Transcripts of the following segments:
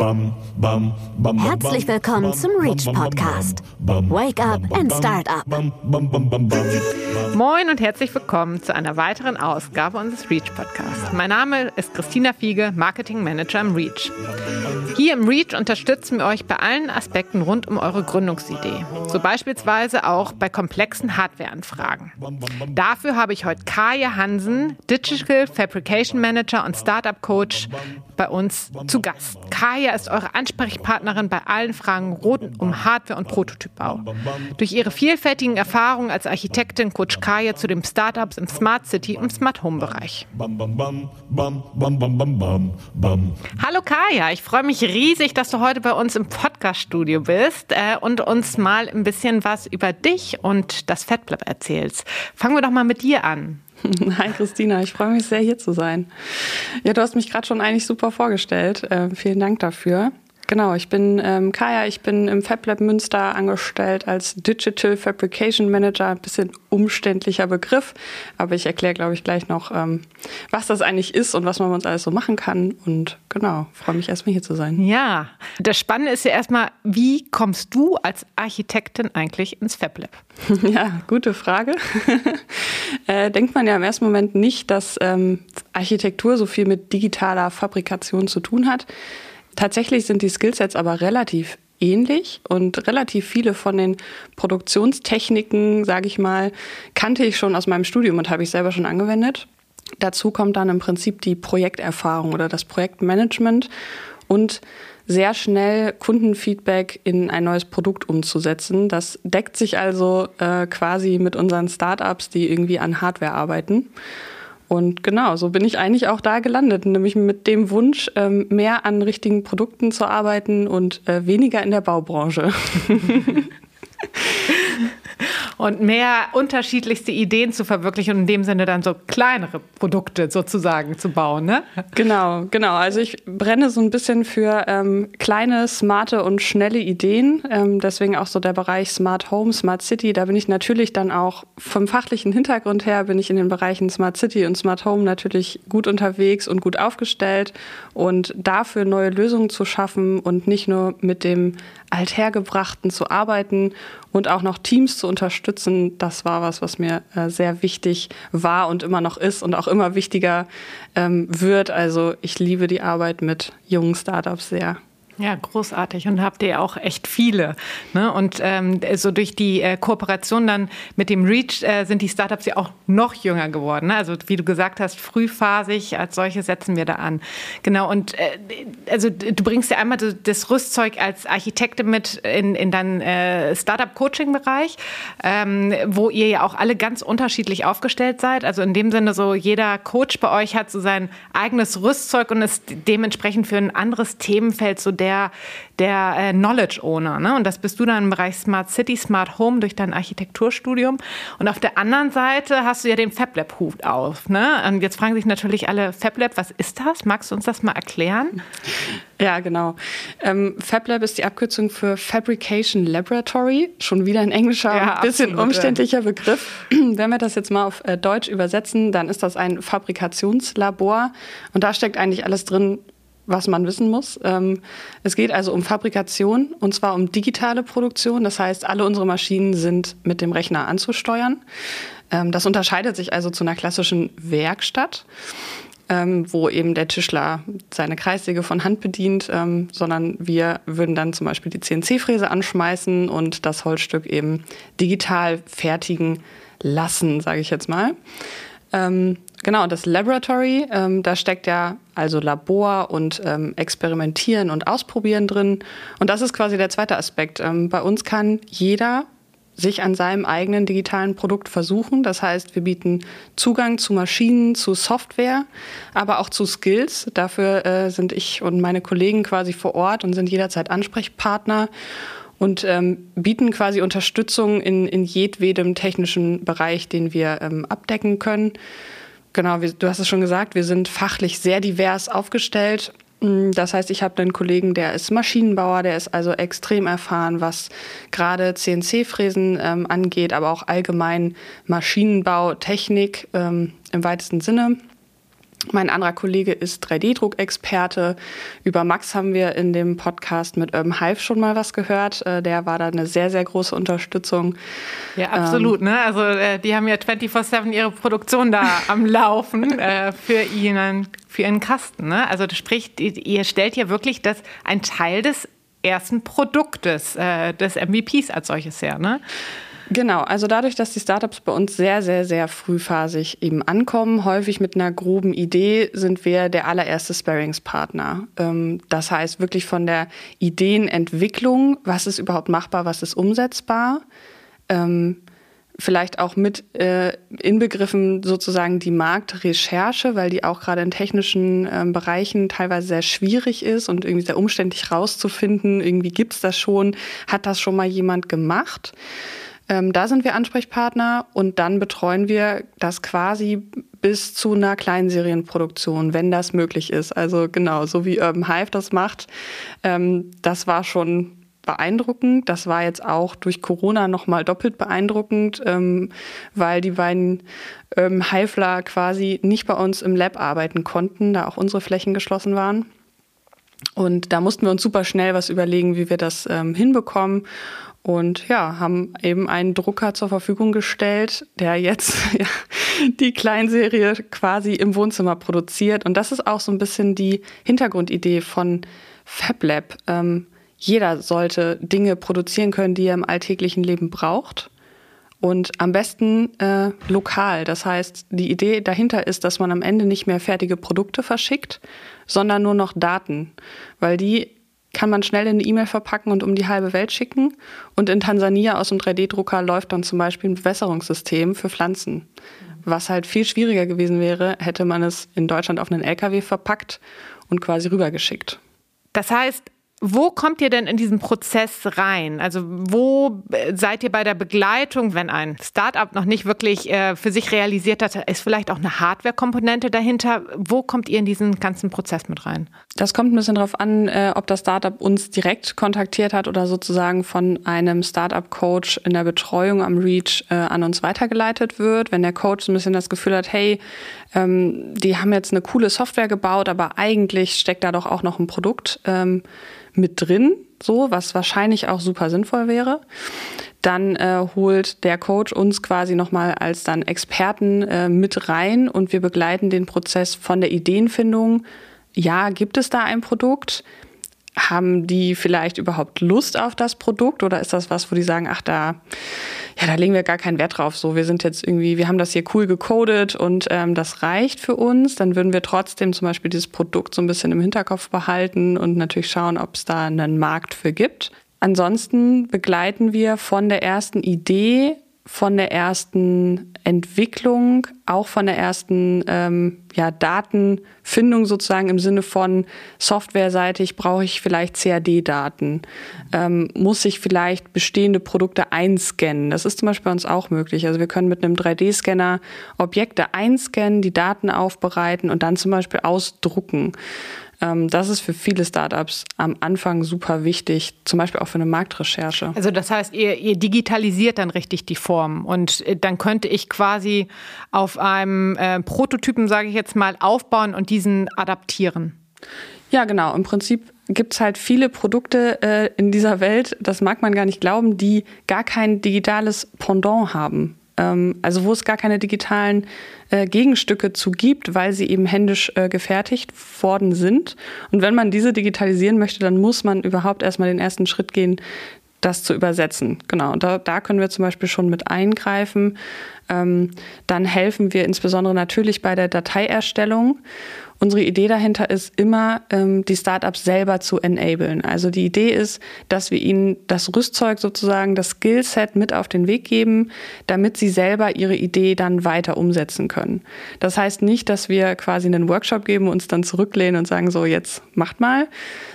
Herzlich willkommen zum Reach Podcast. Wake up and start up. Moin und herzlich willkommen zu einer weiteren Ausgabe unseres Reach Podcasts. Mein Name ist Christina Fiege, Marketing Manager im Reach. Hier im Reach unterstützen wir euch bei allen Aspekten rund um eure Gründungsidee. So beispielsweise auch bei komplexen Hardwareanfragen. Dafür habe ich heute Kaya Hansen, Digital Fabrication Manager und Startup Coach bei uns zu Gast. Kaya ist eure Ansprechpartnerin bei allen Fragen rund um Hardware und Prototypbau. Durch ihre vielfältigen Erfahrungen als Architektin coacht Kaya zu den Startups im Smart City und Smart Home Bereich. Hallo Kaya, ich freue mich riesig, dass du heute bei uns im Podcast-Studio bist äh, und uns mal ein bisschen was über dich und das FatLab erzählst. Fangen wir doch mal mit dir an. Hi Christina, ich freue mich sehr hier zu sein. Ja, du hast mich gerade schon eigentlich super vorgestellt. Äh, vielen Dank dafür. Genau, ich bin ähm, Kaya, ich bin im FabLab Münster angestellt als Digital Fabrication Manager. Ein bisschen umständlicher Begriff, aber ich erkläre, glaube ich, gleich noch, ähm, was das eigentlich ist und was man uns alles so machen kann. Und genau, freue mich erstmal hier zu sein. Ja, das Spannende ist ja erstmal, wie kommst du als Architektin eigentlich ins FabLab? Ja, gute Frage. äh, denkt man ja im ersten Moment nicht, dass ähm, Architektur so viel mit digitaler Fabrikation zu tun hat. Tatsächlich sind die Skillsets aber relativ ähnlich und relativ viele von den Produktionstechniken, sage ich mal, kannte ich schon aus meinem Studium und habe ich selber schon angewendet. Dazu kommt dann im Prinzip die Projekterfahrung oder das Projektmanagement und sehr schnell Kundenfeedback in ein neues Produkt umzusetzen. Das deckt sich also äh, quasi mit unseren Startups, die irgendwie an Hardware arbeiten. Und genau, so bin ich eigentlich auch da gelandet, nämlich mit dem Wunsch, ähm, mehr an richtigen Produkten zu arbeiten und äh, weniger in der Baubranche. und mehr unterschiedlichste Ideen zu verwirklichen und in dem Sinne dann so kleinere Produkte sozusagen zu bauen, ne? Genau, genau. Also ich brenne so ein bisschen für ähm, kleine, smarte und schnelle Ideen. Ähm, deswegen auch so der Bereich Smart Home, Smart City. Da bin ich natürlich dann auch vom fachlichen Hintergrund her bin ich in den Bereichen Smart City und Smart Home natürlich gut unterwegs und gut aufgestellt und dafür neue Lösungen zu schaffen und nicht nur mit dem Althergebrachten zu arbeiten und auch noch Teams zu unterstützen, das war was, was mir äh, sehr wichtig war und immer noch ist und auch immer wichtiger ähm, wird. Also ich liebe die Arbeit mit jungen Startups sehr. Ja, großartig. Und habt ihr auch echt viele. Ne? Und ähm, so durch die äh, Kooperation dann mit dem Reach äh, sind die Startups ja auch noch jünger geworden. Ne? Also wie du gesagt hast, frühphasig als solche setzen wir da an. Genau. Und äh, also du bringst ja einmal das Rüstzeug als Architektin mit in, in deinen äh, Startup-Coaching-Bereich, ähm, wo ihr ja auch alle ganz unterschiedlich aufgestellt seid. Also in dem Sinne so, jeder Coach bei euch hat so sein eigenes Rüstzeug und ist dementsprechend für ein anderes Themenfeld so der der, der äh, Knowledge Owner. Ne? Und das bist du dann im Bereich Smart City, Smart Home durch dein Architekturstudium. Und auf der anderen Seite hast du ja den FabLab-Hut auf. Ne? Und jetzt fragen sich natürlich alle, FabLab, was ist das? Magst du uns das mal erklären? Ja, genau. Ähm, FabLab ist die Abkürzung für Fabrication Laboratory. Schon wieder ein englischer, ja, bisschen absolut, umständlicher ja. Begriff. Wenn wir das jetzt mal auf äh, Deutsch übersetzen, dann ist das ein Fabrikationslabor. Und da steckt eigentlich alles drin, was man wissen muss. Ähm, es geht also um Fabrikation und zwar um digitale Produktion. Das heißt, alle unsere Maschinen sind mit dem Rechner anzusteuern. Ähm, das unterscheidet sich also zu einer klassischen Werkstatt, ähm, wo eben der Tischler seine Kreissäge von Hand bedient, sondern wir würden dann zum Beispiel die CNC-Fräse anschmeißen und das Holzstück eben digital fertigen lassen, sage ich jetzt mal. Ähm, genau, das Laboratory, ähm, da steckt ja also Labor und ähm, Experimentieren und Ausprobieren drin. Und das ist quasi der zweite Aspekt. Ähm, bei uns kann jeder sich an seinem eigenen digitalen Produkt versuchen. Das heißt, wir bieten Zugang zu Maschinen, zu Software, aber auch zu Skills. Dafür äh, sind ich und meine Kollegen quasi vor Ort und sind jederzeit Ansprechpartner und ähm, bieten quasi Unterstützung in, in jedwedem technischen Bereich, den wir ähm, abdecken können. Genau, wie, du hast es schon gesagt, wir sind fachlich sehr divers aufgestellt. Mm, das heißt, ich habe einen Kollegen, der ist Maschinenbauer, der ist also extrem erfahren, was gerade CNC-Fräsen ähm, angeht, aber auch allgemein Maschinenbau, Technik ähm, im weitesten Sinne. Mein anderer Kollege ist 3D-Druckexperte. Über Max haben wir in dem Podcast mit Urban Hive schon mal was gehört. Äh, der war da eine sehr, sehr große Unterstützung. Ja, absolut. Ähm, ne? Also äh, die haben ja 24-7 ihre Produktion da am Laufen äh, für, ihren, für ihren Kasten. Ne? Also das spricht, ihr stellt ja wirklich das, ein Teil des ersten Produktes, äh, des MVPs als solches her. Ne? Genau, also dadurch, dass die Startups bei uns sehr, sehr, sehr frühphasig eben ankommen, häufig mit einer groben Idee, sind wir der allererste Sparingspartner. Ähm, das heißt wirklich von der Ideenentwicklung, was ist überhaupt machbar, was ist umsetzbar, ähm, vielleicht auch mit äh, inbegriffen sozusagen die Marktrecherche, weil die auch gerade in technischen ähm, Bereichen teilweise sehr schwierig ist und irgendwie sehr umständlich rauszufinden, irgendwie gibt's das schon, hat das schon mal jemand gemacht. Ähm, da sind wir Ansprechpartner und dann betreuen wir das quasi bis zu einer Kleinserienproduktion, wenn das möglich ist. Also genau, so wie Urban Hive das macht. Ähm, das war schon beeindruckend. Das war jetzt auch durch Corona nochmal doppelt beeindruckend, ähm, weil die beiden ähm, Hivler quasi nicht bei uns im Lab arbeiten konnten, da auch unsere Flächen geschlossen waren. Und da mussten wir uns super schnell was überlegen, wie wir das ähm, hinbekommen und ja, haben eben einen Drucker zur Verfügung gestellt, der jetzt ja, die Kleinserie quasi im Wohnzimmer produziert. Und das ist auch so ein bisschen die Hintergrundidee von FabLab. Ähm, jeder sollte Dinge produzieren können, die er im alltäglichen Leben braucht. Und am besten äh, lokal. Das heißt, die Idee dahinter ist, dass man am Ende nicht mehr fertige Produkte verschickt, sondern nur noch Daten. Weil die kann man schnell in eine E-Mail verpacken und um die halbe Welt schicken. Und in Tansania aus einem 3D-Drucker läuft dann zum Beispiel ein Bewässerungssystem für Pflanzen. Was halt viel schwieriger gewesen wäre, hätte man es in Deutschland auf einen LKW verpackt und quasi rübergeschickt. Das heißt, wo kommt ihr denn in diesen Prozess rein? Also wo seid ihr bei der Begleitung, wenn ein Startup noch nicht wirklich äh, für sich realisiert hat, ist vielleicht auch eine Hardware-Komponente dahinter? Wo kommt ihr in diesen ganzen Prozess mit rein? Das kommt ein bisschen darauf an, äh, ob das Startup uns direkt kontaktiert hat oder sozusagen von einem Startup-Coach in der Betreuung am Reach äh, an uns weitergeleitet wird. Wenn der Coach ein bisschen das Gefühl hat, hey, ähm, die haben jetzt eine coole Software gebaut, aber eigentlich steckt da doch auch noch ein Produkt. Ähm, mit drin, so, was wahrscheinlich auch super sinnvoll wäre. Dann äh, holt der Coach uns quasi nochmal als dann Experten äh, mit rein und wir begleiten den Prozess von der Ideenfindung. Ja, gibt es da ein Produkt? Haben die vielleicht überhaupt Lust auf das Produkt oder ist das was, wo die sagen, ach da, ja, da legen wir gar keinen Wert drauf. So, wir sind jetzt irgendwie, wir haben das hier cool gecodet und ähm, das reicht für uns. Dann würden wir trotzdem zum Beispiel dieses Produkt so ein bisschen im Hinterkopf behalten und natürlich schauen, ob es da einen Markt für gibt. Ansonsten begleiten wir von der ersten Idee von der ersten Entwicklung, auch von der ersten ähm, ja, Datenfindung sozusagen im Sinne von softwareseitig brauche ich vielleicht CAD-Daten, ähm, muss ich vielleicht bestehende Produkte einscannen. Das ist zum Beispiel bei uns auch möglich. Also wir können mit einem 3D-Scanner Objekte einscannen, die Daten aufbereiten und dann zum Beispiel ausdrucken. Ähm, das ist für viele Startups am Anfang super wichtig, zum Beispiel auch für eine Marktrecherche. Also das heißt, ihr, ihr digitalisiert dann richtig die Form und äh, dann könnte ich quasi auf einem äh, Prototypen, sage ich jetzt mal, aufbauen und diesen adaptieren. Ja, genau. Im Prinzip gibt es halt viele Produkte äh, in dieser Welt, das mag man gar nicht glauben, die gar kein digitales Pendant haben. Ähm, also wo es gar keine digitalen äh, Gegenstücke zu gibt, weil sie eben händisch äh, gefertigt worden sind. Und wenn man diese digitalisieren möchte, dann muss man überhaupt erstmal den ersten Schritt gehen, das zu übersetzen. Genau, da, da können wir zum Beispiel schon mit eingreifen. Ähm, dann helfen wir insbesondere natürlich bei der Dateierstellung. Unsere Idee dahinter ist immer, ähm, die Startups selber zu enablen. Also die Idee ist, dass wir ihnen das Rüstzeug sozusagen, das Skillset mit auf den Weg geben, damit sie selber ihre Idee dann weiter umsetzen können. Das heißt nicht, dass wir quasi einen Workshop geben, uns dann zurücklehnen und sagen, so jetzt macht mal,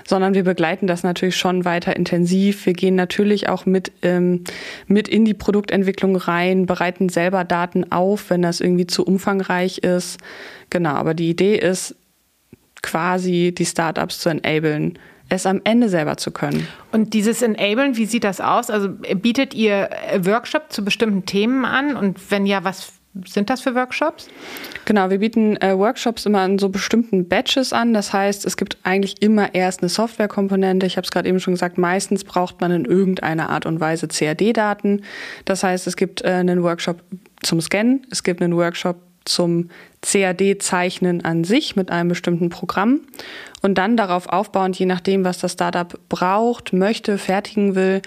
sondern wir begleiten das natürlich schon weiter intensiv. Wir gehen natürlich auch mit, ähm, mit in die Produktentwicklung rein, bereiten selber Daten auf, wenn das irgendwie zu umfangreich ist. Genau, aber die Idee ist quasi die Startups zu enablen, es am Ende selber zu können. Und dieses Enablen, wie sieht das aus? Also bietet ihr Workshop zu bestimmten Themen an? Und wenn ja, was sind das für Workshops? Genau, wir bieten äh, Workshops immer in so bestimmten Batches an. Das heißt, es gibt eigentlich immer erst eine Softwarekomponente. Ich habe es gerade eben schon gesagt, meistens braucht man in irgendeiner Art und Weise CAD-Daten. Das heißt, es gibt äh, einen Workshop zum Scannen, es gibt einen Workshop zum CAD-Zeichnen an sich mit einem bestimmten Programm und dann darauf aufbauend, je nachdem, was das Startup braucht, möchte, fertigen will,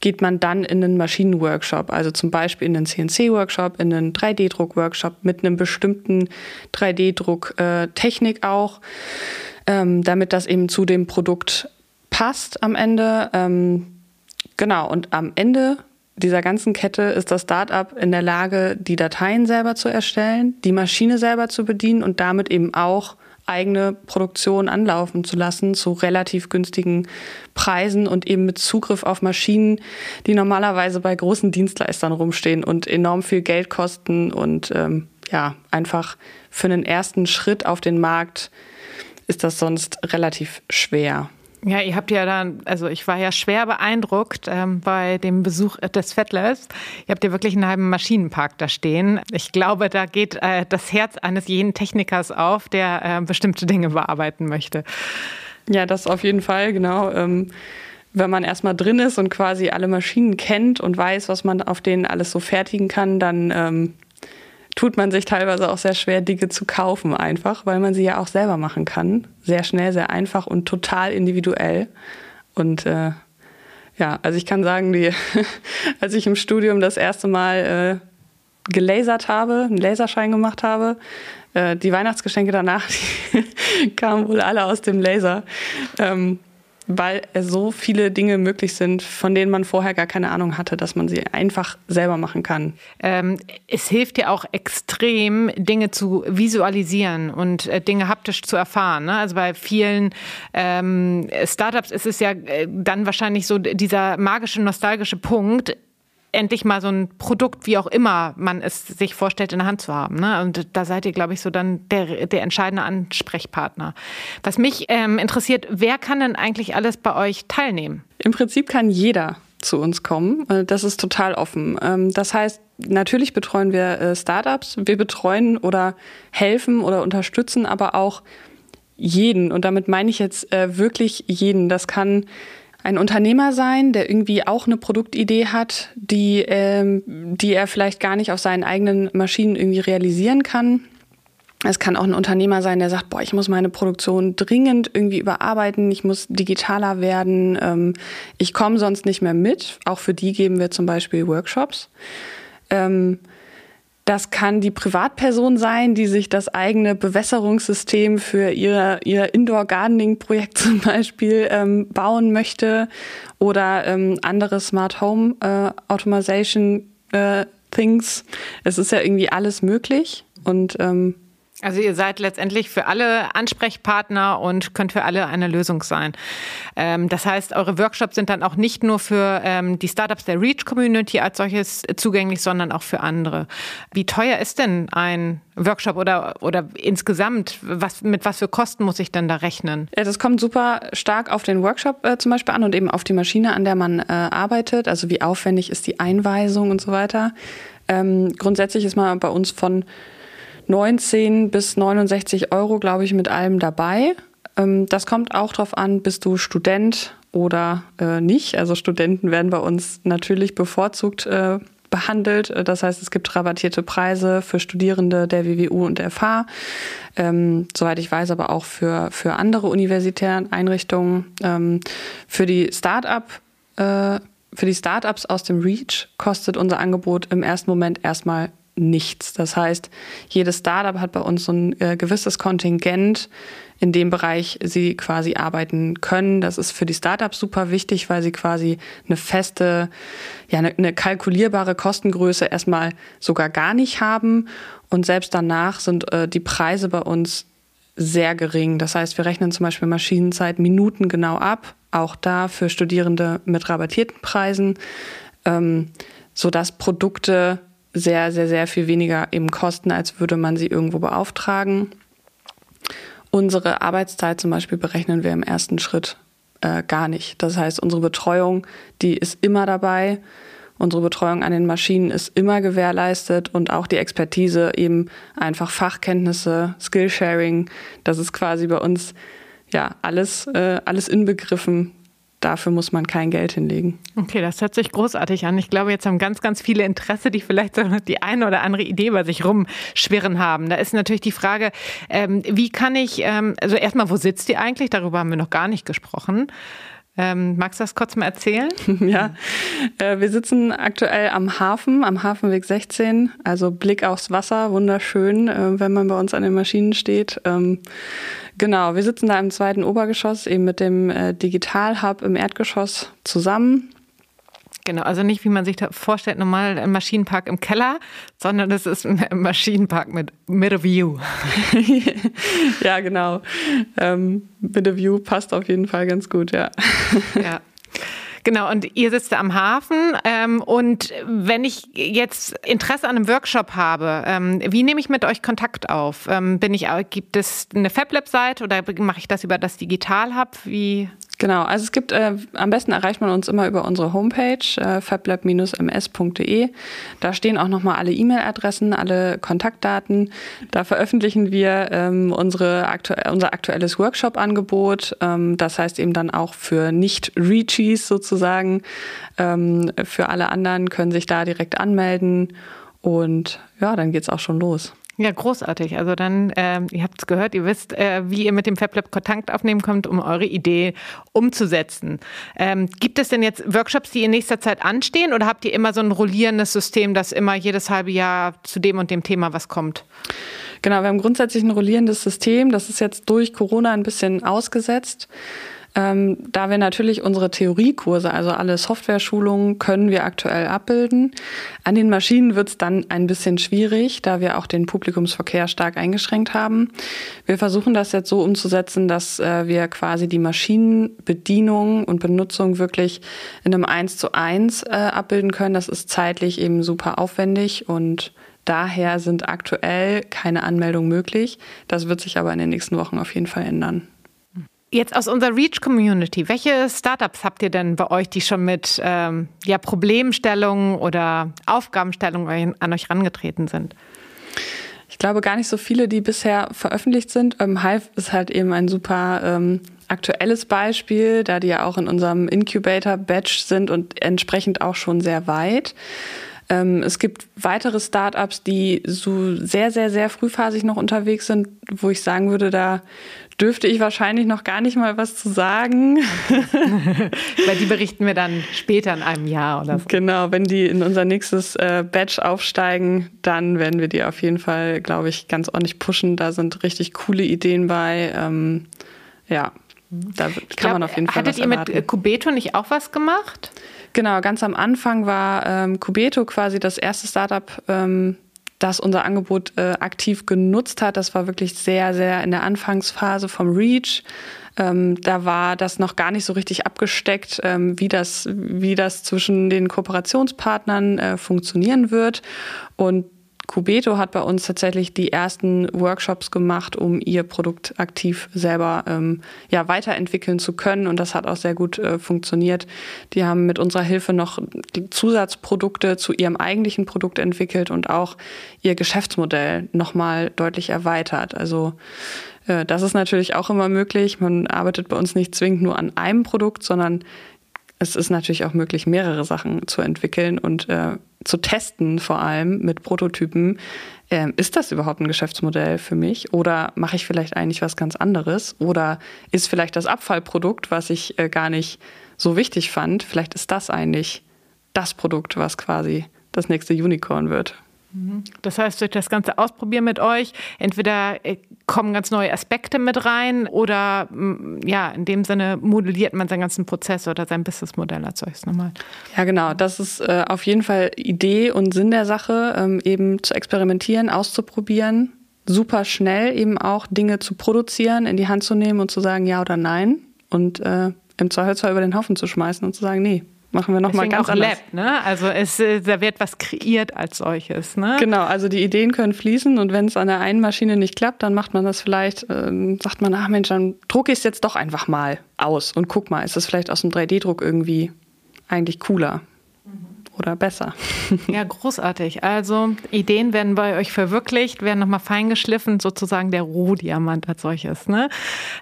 geht man dann in einen Maschinenworkshop, also zum Beispiel in einen CNC-Workshop, in einen 3D-Druck-Workshop mit einem bestimmten 3D-Druck-Technik auch, ähm, damit das eben zu dem Produkt passt am Ende. Ähm, genau, und am Ende dieser ganzen Kette ist das Startup in der Lage, die Dateien selber zu erstellen, die Maschine selber zu bedienen und damit eben auch eigene Produktion anlaufen zu lassen zu relativ günstigen Preisen und eben mit Zugriff auf Maschinen, die normalerweise bei großen Dienstleistern rumstehen und enorm viel Geld kosten und ähm, ja, einfach für einen ersten Schritt auf den Markt ist das sonst relativ schwer. Ja, ihr habt ja dann, also ich war ja schwer beeindruckt ähm, bei dem Besuch des Fettlers. Ihr habt ja wirklich einen halben Maschinenpark da stehen. Ich glaube, da geht äh, das Herz eines jeden Technikers auf, der äh, bestimmte Dinge bearbeiten möchte. Ja, das auf jeden Fall, genau. Ähm, wenn man erstmal drin ist und quasi alle Maschinen kennt und weiß, was man auf denen alles so fertigen kann, dann ähm, tut man sich teilweise auch sehr schwer, Dinge zu kaufen, einfach, weil man sie ja auch selber machen kann. Sehr schnell, sehr einfach und total individuell. Und äh, ja, also ich kann sagen, die, als ich im Studium das erste Mal äh, gelasert habe, einen Laserschein gemacht habe, äh, die Weihnachtsgeschenke danach, die kamen wohl alle aus dem Laser. Ähm, weil so viele Dinge möglich sind, von denen man vorher gar keine Ahnung hatte, dass man sie einfach selber machen kann. Ähm, es hilft dir auch extrem, Dinge zu visualisieren und äh, Dinge haptisch zu erfahren. Ne? Also bei vielen ähm, Startups ist es ja äh, dann wahrscheinlich so dieser magische, nostalgische Punkt endlich mal so ein Produkt, wie auch immer man es sich vorstellt, in der Hand zu haben. Ne? Und da seid ihr, glaube ich, so dann der, der entscheidende Ansprechpartner. Was mich ähm, interessiert, wer kann denn eigentlich alles bei euch teilnehmen? Im Prinzip kann jeder zu uns kommen. Äh, das ist total offen. Ähm, das heißt, natürlich betreuen wir äh, Startups. Wir betreuen oder helfen oder unterstützen aber auch jeden. Und damit meine ich jetzt äh, wirklich jeden. Das kann ein Unternehmer sein, der irgendwie auch eine Produktidee hat, die, ähm, die er vielleicht gar nicht auf seinen eigenen Maschinen irgendwie realisieren kann. Es kann auch ein Unternehmer sein, der sagt, boah, ich muss meine Produktion dringend irgendwie überarbeiten, ich muss digitaler werden, ähm, ich komme sonst nicht mehr mit. Auch für die geben wir zum Beispiel Workshops. Ähm, das kann die Privatperson sein, die sich das eigene Bewässerungssystem für ihr, ihr Indoor-Gardening-Projekt zum Beispiel ähm, bauen möchte oder ähm, andere Smart Home äh, Automation äh, Things. Es ist ja irgendwie alles möglich und ähm, also ihr seid letztendlich für alle Ansprechpartner und könnt für alle eine Lösung sein. Ähm, das heißt, eure Workshops sind dann auch nicht nur für ähm, die Startups der Reach Community als solches zugänglich, sondern auch für andere. Wie teuer ist denn ein Workshop oder, oder insgesamt? Was, mit was für Kosten muss ich denn da rechnen? Ja, das kommt super stark auf den Workshop äh, zum Beispiel an und eben auf die Maschine, an der man äh, arbeitet. Also wie aufwendig ist die Einweisung und so weiter. Ähm, grundsätzlich ist man bei uns von 19 bis 69 Euro, glaube ich, mit allem dabei. Ähm, das kommt auch darauf an, bist du Student oder äh, nicht. Also Studenten werden bei uns natürlich bevorzugt äh, behandelt. Das heißt, es gibt rabattierte Preise für Studierende der WWU und der FH. Ähm, soweit ich weiß, aber auch für, für andere universitären Einrichtungen. Ähm, für die Start-up äh, für die Startups aus dem Reach kostet unser Angebot im ersten Moment erstmal nichts. Das heißt, jedes Startup hat bei uns so ein äh, gewisses Kontingent, in dem Bereich sie quasi arbeiten können. Das ist für die Startups super wichtig, weil sie quasi eine feste, ja, eine, eine kalkulierbare Kostengröße erstmal sogar gar nicht haben. Und selbst danach sind äh, die Preise bei uns sehr gering. Das heißt, wir rechnen zum Beispiel Maschinenzeit Minuten genau ab, auch da für Studierende mit rabattierten Preisen, ähm, sodass Produkte sehr, sehr, sehr viel weniger eben kosten, als würde man sie irgendwo beauftragen. Unsere Arbeitszeit zum Beispiel berechnen wir im ersten Schritt äh, gar nicht. Das heißt, unsere Betreuung, die ist immer dabei Unsere Betreuung an den Maschinen ist immer gewährleistet und auch die Expertise, eben einfach Fachkenntnisse, Skillsharing, das ist quasi bei uns ja alles, äh, alles inbegriffen, dafür muss man kein Geld hinlegen. Okay, das hört sich großartig an. Ich glaube, jetzt haben ganz, ganz viele Interesse, die vielleicht so die eine oder andere Idee bei sich rumschwirren haben. Da ist natürlich die Frage, ähm, wie kann ich, ähm, also erstmal, wo sitzt ihr eigentlich? Darüber haben wir noch gar nicht gesprochen. Ähm, magst du das kurz mal erzählen? ja, äh, wir sitzen aktuell am Hafen, am Hafenweg 16, also Blick aufs Wasser, wunderschön, äh, wenn man bei uns an den Maschinen steht. Ähm, genau, wir sitzen da im zweiten Obergeschoss, eben mit dem äh, Digital Hub im Erdgeschoss zusammen. Genau, also nicht, wie man sich da vorstellt, normal ein Maschinenpark im Keller, sondern es ist ein Maschinenpark mit, a View. ja, genau. Ähm, mit a View passt auf jeden Fall ganz gut, ja. ja. Genau, und ihr sitzt am Hafen. Ähm, und wenn ich jetzt Interesse an einem Workshop habe, ähm, wie nehme ich mit euch Kontakt auf? Ähm, bin ich, gibt es eine FabLab-Seite oder mache ich das über das Digital Hub? Wie? Genau, also es gibt, äh, am besten erreicht man uns immer über unsere Homepage, äh, fablab-ms.de. Da stehen auch nochmal alle E-Mail-Adressen, alle Kontaktdaten. Da veröffentlichen wir ähm, unsere aktu unser aktuelles Workshop-Angebot. Ähm, das heißt eben dann auch für Nicht-Reachies sozusagen. Ähm, für alle anderen können sich da direkt anmelden. Und ja, dann geht's auch schon los. Ja, großartig. Also dann, äh, ihr habt es gehört, ihr wisst, äh, wie ihr mit dem FabLab Kontakt aufnehmen könnt, um eure Idee umzusetzen. Ähm, gibt es denn jetzt Workshops, die in nächster Zeit anstehen oder habt ihr immer so ein rollierendes System, dass immer jedes halbe Jahr zu dem und dem Thema was kommt? Genau, wir haben grundsätzlich ein rollierendes System. Das ist jetzt durch Corona ein bisschen ausgesetzt. Ähm, da wir natürlich unsere Theoriekurse, also alle Software-Schulungen, können wir aktuell abbilden. An den Maschinen wird es dann ein bisschen schwierig, da wir auch den Publikumsverkehr stark eingeschränkt haben. Wir versuchen das jetzt so umzusetzen, dass äh, wir quasi die Maschinenbedienung und Benutzung wirklich in einem 1 zu 1 äh, abbilden können. Das ist zeitlich eben super aufwendig und daher sind aktuell keine Anmeldungen möglich. Das wird sich aber in den nächsten Wochen auf jeden Fall ändern. Jetzt aus unserer Reach-Community, welche Startups habt ihr denn bei euch, die schon mit ähm, ja, Problemstellungen oder Aufgabenstellungen an euch herangetreten sind? Ich glaube gar nicht so viele, die bisher veröffentlicht sind. Ähm, Hive ist halt eben ein super ähm, aktuelles Beispiel, da die ja auch in unserem Incubator-Batch sind und entsprechend auch schon sehr weit. Ähm, es gibt weitere Startups, die so sehr, sehr, sehr frühphasig noch unterwegs sind, wo ich sagen würde, da dürfte ich wahrscheinlich noch gar nicht mal was zu sagen. Weil die berichten wir dann später in einem Jahr oder so. Genau, wenn die in unser nächstes äh, Batch aufsteigen, dann werden wir die auf jeden Fall, glaube ich, ganz ordentlich pushen. Da sind richtig coole Ideen bei. Ähm, ja, da kann glaub, man auf jeden Fall Hattet erwarten. ihr mit Kubeto nicht auch was gemacht? Genau, ganz am Anfang war ähm, Kubeto quasi das erste Startup, ähm, das unser Angebot äh, aktiv genutzt hat. Das war wirklich sehr, sehr in der Anfangsphase vom Reach. Ähm, da war das noch gar nicht so richtig abgesteckt, ähm, wie, das, wie das zwischen den Kooperationspartnern äh, funktionieren wird. Und Kubeto hat bei uns tatsächlich die ersten Workshops gemacht, um ihr Produkt aktiv selber ähm, ja, weiterentwickeln zu können. Und das hat auch sehr gut äh, funktioniert. Die haben mit unserer Hilfe noch Zusatzprodukte zu ihrem eigentlichen Produkt entwickelt und auch ihr Geschäftsmodell nochmal deutlich erweitert. Also äh, das ist natürlich auch immer möglich. Man arbeitet bei uns nicht zwingend nur an einem Produkt, sondern es ist natürlich auch möglich, mehrere Sachen zu entwickeln und äh, zu testen, vor allem mit Prototypen. Ähm, ist das überhaupt ein Geschäftsmodell für mich? Oder mache ich vielleicht eigentlich was ganz anderes? Oder ist vielleicht das Abfallprodukt, was ich äh, gar nicht so wichtig fand, vielleicht ist das eigentlich das Produkt, was quasi das nächste Unicorn wird? Das heißt, durch das ganze Ausprobieren mit euch, entweder äh, kommen ganz neue Aspekte mit rein oder ja, in dem Sinne modelliert man seinen ganzen Prozess oder sein Businessmodell als solches nochmal. Ja, genau. Das ist äh, auf jeden Fall Idee und Sinn der Sache, ähm, eben zu experimentieren, auszuprobieren, super schnell eben auch Dinge zu produzieren, in die Hand zu nehmen und zu sagen ja oder nein und äh, im Zweifelsfall über den Haufen zu schmeißen und zu sagen, nee, machen wir nochmal ganz auch anders. Lab, ne? Also es, äh, da wird was kreiert als solches. Ne? Genau, also die Ideen können fließen und wenn es an der einen Maschine nicht klappt, dann macht man das vielleicht, ähm, sagt man, ach Mensch, dann drucke ich es jetzt doch einfach mal aus und guck mal, ist das vielleicht aus dem 3D-Druck irgendwie eigentlich cooler? oder besser. Ja, großartig. Also Ideen werden bei euch verwirklicht, werden nochmal feingeschliffen, sozusagen der Rohdiamant als solches. Ne?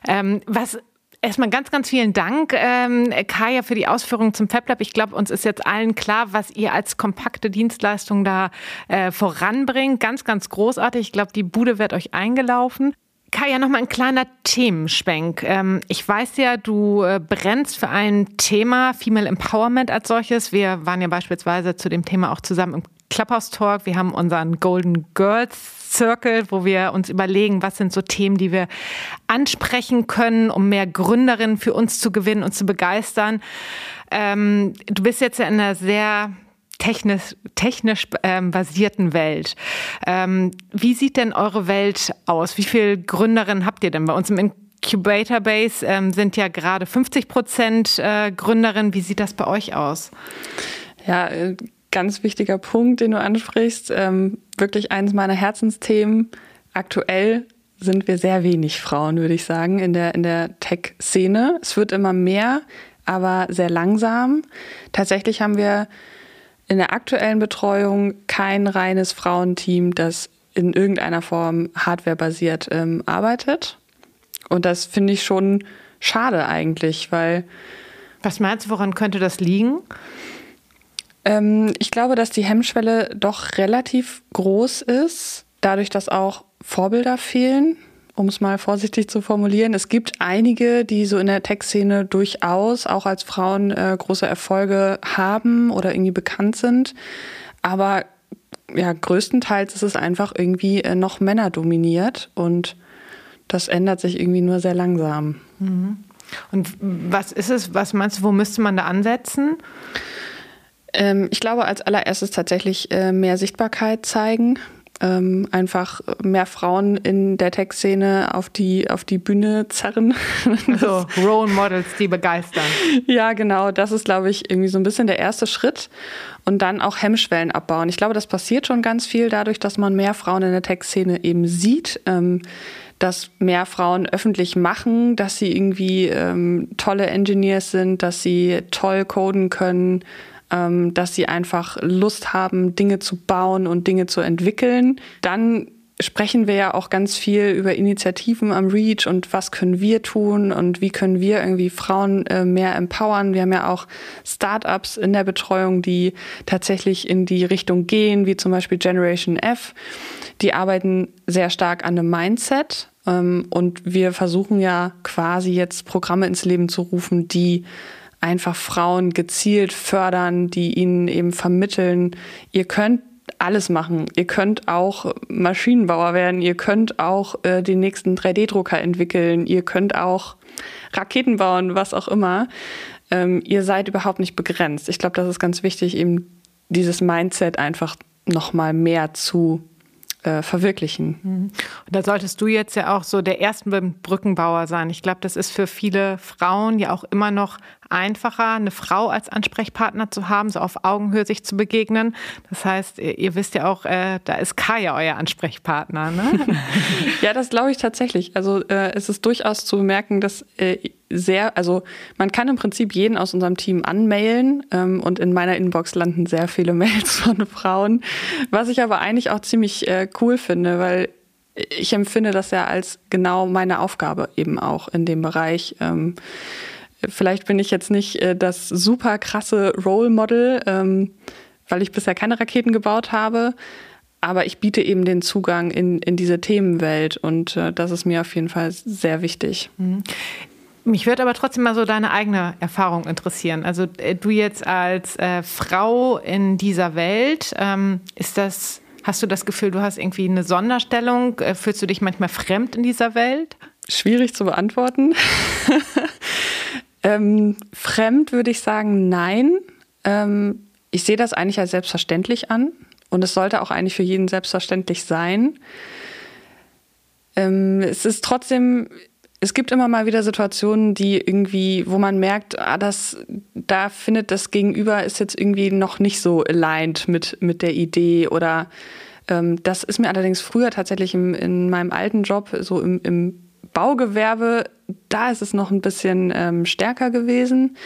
Ähm, was Erstmal ganz, ganz vielen Dank, ähm, Kaya, für die Ausführungen zum FabLab. Ich glaube, uns ist jetzt allen klar, was ihr als kompakte Dienstleistung da äh, voranbringt. Ganz, ganz großartig. Ich glaube, die Bude wird euch eingelaufen. Kaya, nochmal ein kleiner Themenschwenk. Ähm, ich weiß ja, du äh, brennst für ein Thema Female Empowerment als solches. Wir waren ja beispielsweise zu dem Thema auch zusammen im Clubhouse Talk. Wir haben unseren Golden Girls Circle, wo wir uns überlegen, was sind so Themen, die wir ansprechen können, um mehr Gründerinnen für uns zu gewinnen und zu begeistern. Ähm, du bist jetzt in einer sehr technisch, technisch ähm, basierten Welt. Ähm, wie sieht denn eure Welt aus? Wie viele Gründerinnen habt ihr denn bei uns im Incubator Base? Ähm, sind ja gerade 50 Prozent äh, Gründerinnen. Wie sieht das bei euch aus? Ja, äh, ganz wichtiger Punkt, den du ansprichst. Ähm, wirklich eines meiner Herzensthemen. Aktuell sind wir sehr wenig Frauen, würde ich sagen, in der, in der Tech-Szene. Es wird immer mehr, aber sehr langsam. Tatsächlich haben wir in der aktuellen Betreuung kein reines Frauenteam, das in irgendeiner Form hardwarebasiert ähm, arbeitet. Und das finde ich schon schade eigentlich, weil. Was meinst du, woran könnte das liegen? Ähm, ich glaube, dass die Hemmschwelle doch relativ groß ist, dadurch, dass auch Vorbilder fehlen, um es mal vorsichtig zu formulieren. Es gibt einige, die so in der Tech-Szene durchaus auch als Frauen äh, große Erfolge haben oder irgendwie bekannt sind. Aber ja, größtenteils ist es einfach irgendwie äh, noch Männer dominiert und das ändert sich irgendwie nur sehr langsam. Mhm. Und was ist es, was meinst du, wo müsste man da ansetzen? Ähm, ich glaube, als allererstes tatsächlich äh, mehr Sichtbarkeit zeigen. Ähm, einfach mehr Frauen in der Tech-Szene auf die, auf die Bühne zerren. So, Role Models, die begeistern. Ja, genau. Das ist, glaube ich, irgendwie so ein bisschen der erste Schritt. Und dann auch Hemmschwellen abbauen. Ich glaube, das passiert schon ganz viel dadurch, dass man mehr Frauen in der Tech-Szene eben sieht. Ähm, dass mehr Frauen öffentlich machen, dass sie irgendwie ähm, tolle Engineers sind, dass sie toll coden können, ähm, dass sie einfach Lust haben, Dinge zu bauen und Dinge zu entwickeln. Dann sprechen wir ja auch ganz viel über Initiativen am Reach und was können wir tun und wie können wir irgendwie Frauen äh, mehr empowern. Wir haben ja auch Startups in der Betreuung, die tatsächlich in die Richtung gehen, wie zum Beispiel Generation F. Die arbeiten sehr stark an einem Mindset. Ähm, und wir versuchen ja quasi jetzt Programme ins Leben zu rufen, die einfach Frauen gezielt fördern, die ihnen eben vermitteln, ihr könnt alles machen. Ihr könnt auch Maschinenbauer werden, ihr könnt auch äh, den nächsten 3D-Drucker entwickeln, ihr könnt auch Raketen bauen, was auch immer. Ähm, ihr seid überhaupt nicht begrenzt. Ich glaube, das ist ganz wichtig, eben dieses Mindset einfach nochmal mehr zu äh, verwirklichen. Mhm. Und da solltest du jetzt ja auch so der erste Brückenbauer sein. Ich glaube, das ist für viele Frauen ja auch immer noch einfacher, eine Frau als Ansprechpartner zu haben, so auf Augenhöhe sich zu begegnen. Das heißt, ihr, ihr wisst ja auch, äh, da ist Kaya euer Ansprechpartner. Ne? ja, das glaube ich tatsächlich. Also äh, es ist durchaus zu bemerken, dass äh, sehr, also man kann im Prinzip jeden aus unserem Team anmailen ähm, und in meiner Inbox landen sehr viele Mails von Frauen, was ich aber eigentlich auch ziemlich äh, cool finde, weil ich empfinde das ja als genau meine Aufgabe eben auch in dem Bereich. Ähm, vielleicht bin ich jetzt nicht äh, das super krasse Role Model, ähm, weil ich bisher keine Raketen gebaut habe, aber ich biete eben den Zugang in, in diese Themenwelt und äh, das ist mir auf jeden Fall sehr wichtig. Mhm. Mich würde aber trotzdem mal so deine eigene Erfahrung interessieren. Also äh, du jetzt als äh, Frau in dieser Welt, ähm, ist das, hast du das Gefühl, du hast irgendwie eine Sonderstellung? Äh, fühlst du dich manchmal fremd in dieser Welt? Schwierig zu beantworten. ähm, fremd würde ich sagen, nein. Ähm, ich sehe das eigentlich als selbstverständlich an und es sollte auch eigentlich für jeden selbstverständlich sein. Ähm, es ist trotzdem es gibt immer mal wieder Situationen, die irgendwie, wo man merkt, ah, das, da findet das Gegenüber ist jetzt irgendwie noch nicht so aligned mit, mit der Idee oder ähm, das ist mir allerdings früher tatsächlich im, in meinem alten Job, so im, im Baugewerbe, da ist es noch ein bisschen ähm, stärker gewesen.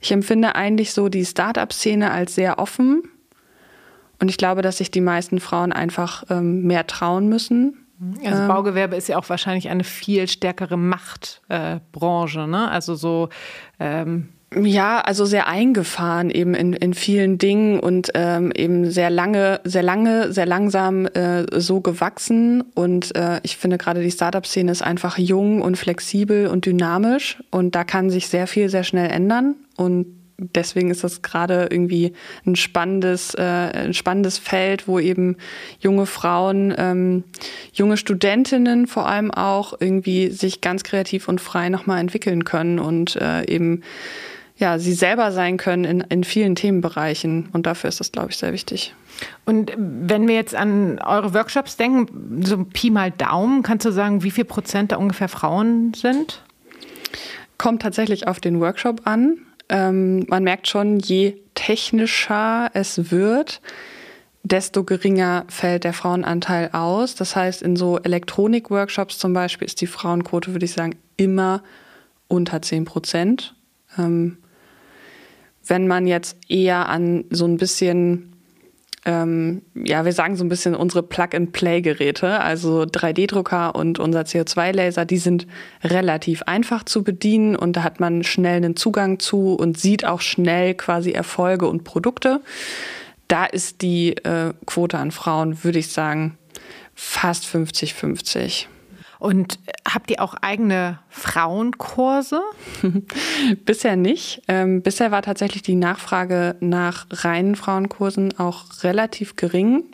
Ich empfinde eigentlich so die Startup-Szene als sehr offen Und ich glaube, dass sich die meisten Frauen einfach ähm, mehr trauen müssen. Also ähm, Baugewerbe ist ja auch wahrscheinlich eine viel stärkere Machtbranche, äh, ne? Also so ähm ja, also sehr eingefahren eben in, in vielen Dingen und ähm, eben sehr lange, sehr lange, sehr langsam äh, so gewachsen. Und äh, ich finde gerade die Startup-Szene ist einfach jung und flexibel und dynamisch und da kann sich sehr viel sehr schnell ändern. Und deswegen ist das gerade irgendwie ein spannendes, äh, ein spannendes Feld, wo eben junge Frauen, ähm, junge Studentinnen vor allem auch irgendwie sich ganz kreativ und frei nochmal entwickeln können und äh, eben ja, sie selber sein können in, in vielen Themenbereichen. Und dafür ist das, glaube ich, sehr wichtig. Und wenn wir jetzt an eure Workshops denken, so Pi mal Daumen, kannst du sagen, wie viel Prozent da ungefähr Frauen sind? Kommt tatsächlich auf den Workshop an. Ähm, man merkt schon, je technischer es wird, desto geringer fällt der Frauenanteil aus. Das heißt, in so Elektronik-Workshops zum Beispiel ist die Frauenquote, würde ich sagen, immer unter 10 Prozent. Ähm, wenn man jetzt eher an so ein bisschen ähm, ja, wir sagen so ein bisschen unsere Plug-and-Play-Geräte, also 3D-Drucker und unser CO2-Laser, die sind relativ einfach zu bedienen und da hat man schnell einen Zugang zu und sieht auch schnell quasi Erfolge und Produkte. Da ist die äh, Quote an Frauen, würde ich sagen, fast 50-50. Und habt ihr auch eigene Frauenkurse? bisher nicht. Ähm, bisher war tatsächlich die Nachfrage nach reinen Frauenkursen auch relativ gering.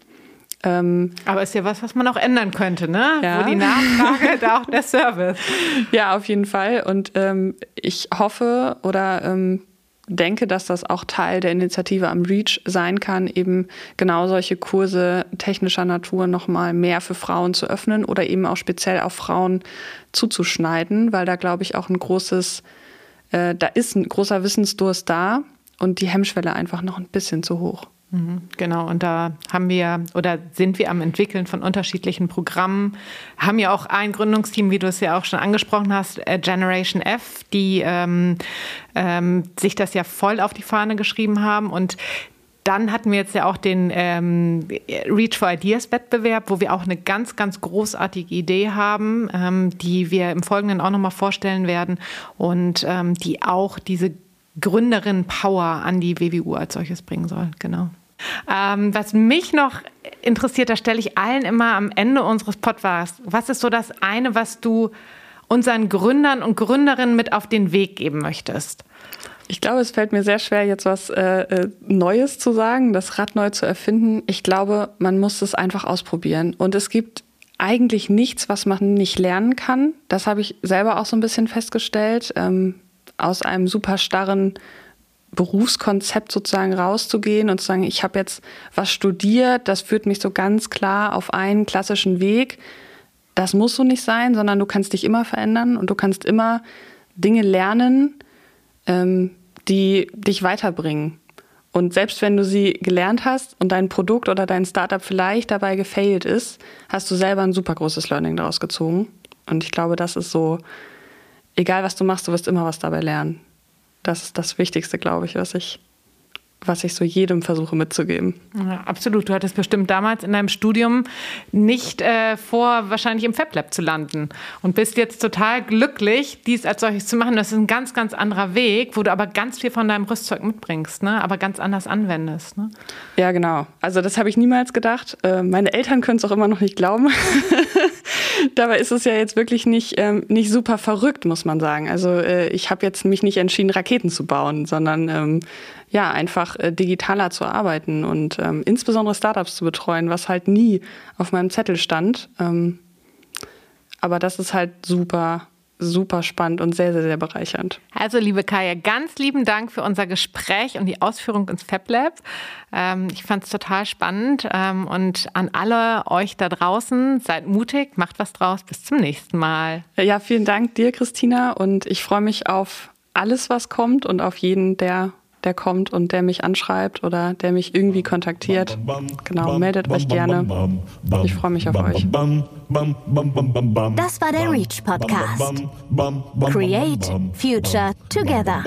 Ähm, Aber ist ja was, was man auch ändern könnte, ne? Ja. Wo die Nachfrage, da auch der Service. Ja, auf jeden Fall. Und ähm, ich hoffe oder ähm, denke, dass das auch Teil der Initiative am REACH sein kann, eben genau solche Kurse technischer Natur nochmal mehr für Frauen zu öffnen oder eben auch speziell auf Frauen zuzuschneiden, weil da glaube ich auch ein großes, äh, da ist ein großer Wissensdurst da und die Hemmschwelle einfach noch ein bisschen zu hoch. Mhm, genau, und da haben wir oder sind wir am Entwickeln von unterschiedlichen Programmen. Haben ja auch ein Gründungsteam, wie du es ja auch schon angesprochen hast, äh, Generation F, die ähm, ähm, sich das ja voll auf die Fahne geschrieben haben. Und dann hatten wir jetzt ja auch den ähm, Reach for Ideas Wettbewerb, wo wir auch eine ganz, ganz großartige Idee haben, ähm, die wir im Folgenden auch nochmal vorstellen werden und ähm, die auch diese Gründerin Power an die WWU als solches bringen soll. Genau. Ähm, was mich noch interessiert, da stelle ich allen immer am Ende unseres Podcasts, was ist so das eine, was du unseren Gründern und Gründerinnen mit auf den Weg geben möchtest? Ich glaube, es fällt mir sehr schwer, jetzt was äh, äh, Neues zu sagen, das Rad neu zu erfinden. Ich glaube, man muss es einfach ausprobieren. Und es gibt eigentlich nichts, was man nicht lernen kann. Das habe ich selber auch so ein bisschen festgestellt. Ähm, aus einem super starren Berufskonzept sozusagen rauszugehen und zu sagen, ich habe jetzt was studiert, das führt mich so ganz klar auf einen klassischen Weg. Das muss so nicht sein, sondern du kannst dich immer verändern und du kannst immer Dinge lernen, ähm, die dich weiterbringen. Und selbst wenn du sie gelernt hast und dein Produkt oder dein Startup vielleicht dabei gefailt ist, hast du selber ein super großes Learning daraus gezogen. Und ich glaube, das ist so, egal was du machst, du wirst immer was dabei lernen. Das ist das Wichtigste, glaube ich, was ich, was ich so jedem versuche mitzugeben. Ja, absolut. Du hattest bestimmt damals in deinem Studium nicht äh, vor, wahrscheinlich im FabLab zu landen und bist jetzt total glücklich, dies als solches zu machen. Das ist ein ganz, ganz anderer Weg, wo du aber ganz viel von deinem Rüstzeug mitbringst, ne? aber ganz anders anwendest. Ne? Ja, genau. Also das habe ich niemals gedacht. Äh, meine Eltern können es auch immer noch nicht glauben. Dabei ist es ja jetzt wirklich nicht, ähm, nicht super verrückt, muss man sagen. Also äh, ich habe jetzt mich nicht entschieden, Raketen zu bauen, sondern ähm, ja, einfach äh, digitaler zu arbeiten und ähm, insbesondere Startups zu betreuen, was halt nie auf meinem Zettel stand. Ähm, aber das ist halt super super spannend und sehr, sehr, sehr bereichernd. Also, liebe Kaya, ganz lieben Dank für unser Gespräch und die Ausführung ins FabLab. Ähm, ich fand es total spannend. Ähm, und an alle euch da draußen, seid mutig, macht was draus. Bis zum nächsten Mal. Ja, vielen Dank dir, Christina. Und ich freue mich auf alles, was kommt und auf jeden, der der kommt und der mich anschreibt oder der mich irgendwie kontaktiert. Genau, meldet euch gerne. Ich freue mich auf euch. Das war der Reach Podcast. Create Future Together.